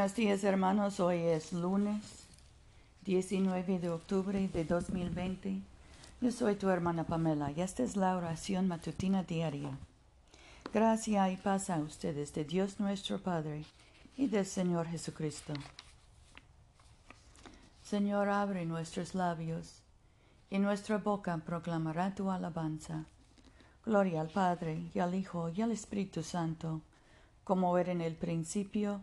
Buenos días hermanos, hoy es lunes 19 de octubre de 2020. Yo soy tu hermana Pamela y esta es la oración matutina diaria. Gracia y paz a ustedes de Dios nuestro Padre y del Señor Jesucristo. Señor, abre nuestros labios y nuestra boca proclamará tu alabanza. Gloria al Padre y al Hijo y al Espíritu Santo, como era en el principio,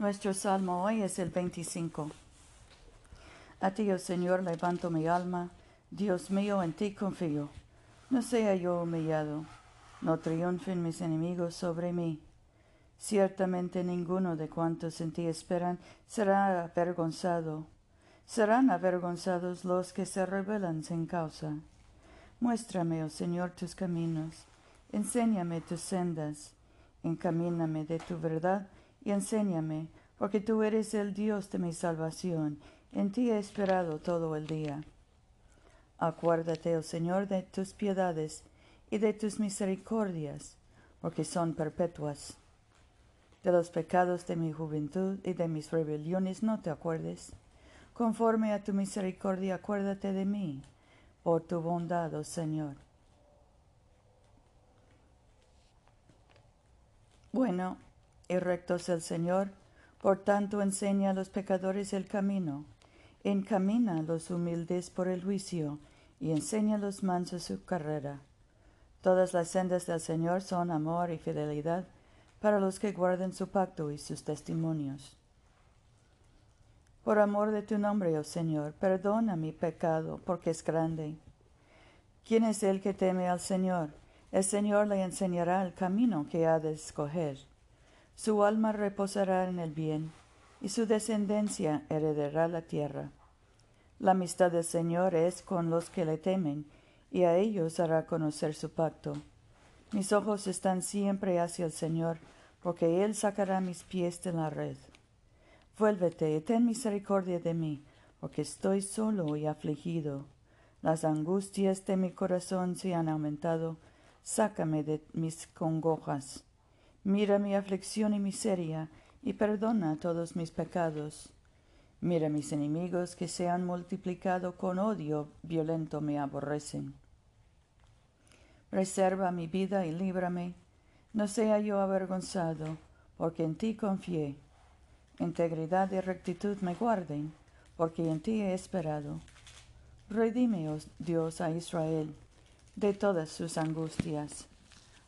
Nuestro salmo hoy es el 25. A ti, oh Señor, levanto mi alma, Dios mío, en ti confío. No sea yo humillado, no triunfen mis enemigos sobre mí. Ciertamente ninguno de cuantos en ti esperan será avergonzado. Serán avergonzados los que se rebelan sin causa. Muéstrame, oh Señor, tus caminos, enséñame tus sendas, encamíname de tu verdad y enséñame, porque tú eres el Dios de mi salvación, en ti he esperado todo el día. Acuérdate, oh Señor, de tus piedades y de tus misericordias, porque son perpetuas. De los pecados de mi juventud y de mis rebeliones no te acuerdes. Conforme a tu misericordia, acuérdate de mí, por tu bondad, oh Señor. Bueno, y recto es el Señor, por tanto enseña a los pecadores el camino, encamina a los humildes por el juicio, y enseña a los mansos su carrera. Todas las sendas del Señor son amor y fidelidad para los que guardan su pacto y sus testimonios. Por amor de tu nombre, oh Señor, perdona mi pecado, porque es grande. ¿Quién es el que teme al Señor? El Señor le enseñará el camino que ha de escoger. Su alma reposará en el bien, y su descendencia heredará la tierra. La amistad del Señor es con los que le temen, y a ellos hará conocer su pacto. Mis ojos están siempre hacia el Señor, porque Él sacará mis pies de la red. Vuélvete y ten misericordia de mí, porque estoy solo y afligido. Las angustias de mi corazón se han aumentado, sácame de mis congojas. Mira mi aflicción y miseria, y perdona todos mis pecados. Mira mis enemigos que se han multiplicado con odio violento me aborrecen. Reserva mi vida y líbrame, no sea yo avergonzado, porque en ti confié. Integridad y rectitud me guarden, porque en ti he esperado. Redime, oh Dios, a Israel de todas sus angustias.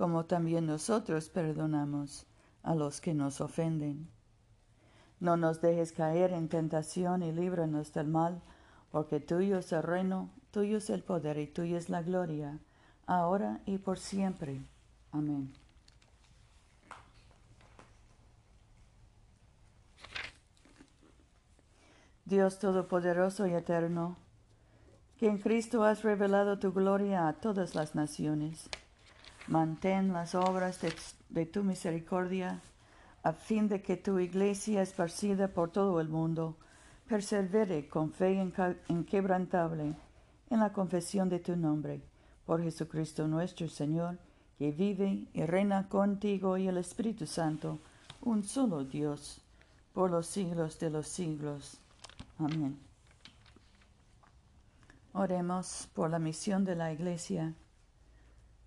como también nosotros perdonamos a los que nos ofenden. No nos dejes caer en tentación y líbranos del mal, porque tuyo es el reino, tuyo es el poder y tuya es la gloria, ahora y por siempre. Amén. Dios Todopoderoso y Eterno, que en Cristo has revelado tu gloria a todas las naciones Mantén las obras de, tu misericordia a fin de que tu iglesia esparcida por todo el mundo persevere con fe inquebrantable en la confesión de tu nombre, por Jesucristo nuestro Señor, que vive y reina contigo y el Espíritu Santo, un solo Dios, por los siglos de los siglos. Amén. Oremos por la misión de la Iglesia.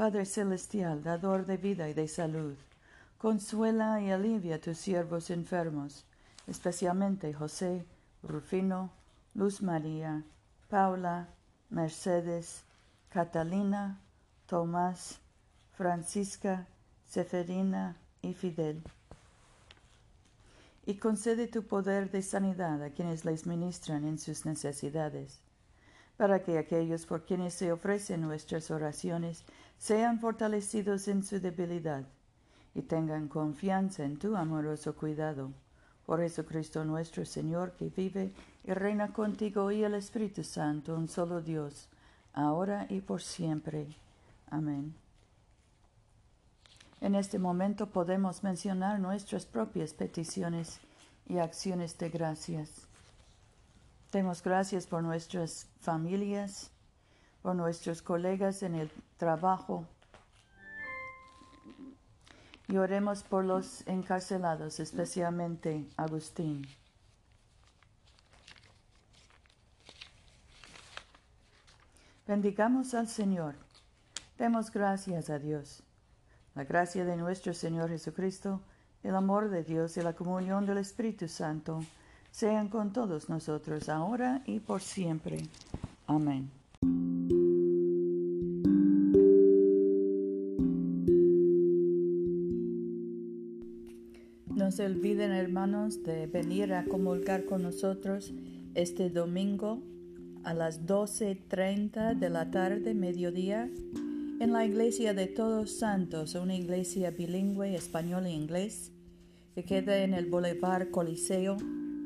Padre Celestial, dador de vida y de salud Consuela y alivia a tus siervos enfermos, especialmente José, Rufino, Luz María, Paula, Mercedes, Catalina, Tomás, Francisca, Seferina y Fidel. Y concede tu poder de sanidad a quienes les ministran en sus necesidades, para que aquellos por quienes se ofrecen nuestras oraciones sean fortalecidos en su debilidad y tengan confianza en tu amoroso cuidado. Por Jesucristo nuestro Señor, que vive y reina contigo y el Espíritu Santo, un solo Dios, ahora y por siempre. Amén. En este momento podemos mencionar nuestras propias peticiones y acciones de gracias. Demos gracias por nuestras familias, por nuestros colegas en el trabajo, y oremos por los encarcelados, especialmente Agustín. Bendigamos al Señor. Demos gracias a Dios. La gracia de nuestro Señor Jesucristo, el amor de Dios y la comunión del Espíritu Santo sean con todos nosotros ahora y por siempre. Amén. No se olviden, hermanos, de venir a comulgar con nosotros este domingo a las 12.30 de la tarde, mediodía, en la iglesia de Todos Santos, una iglesia bilingüe español e inglés, que queda en el Boulevard Coliseo,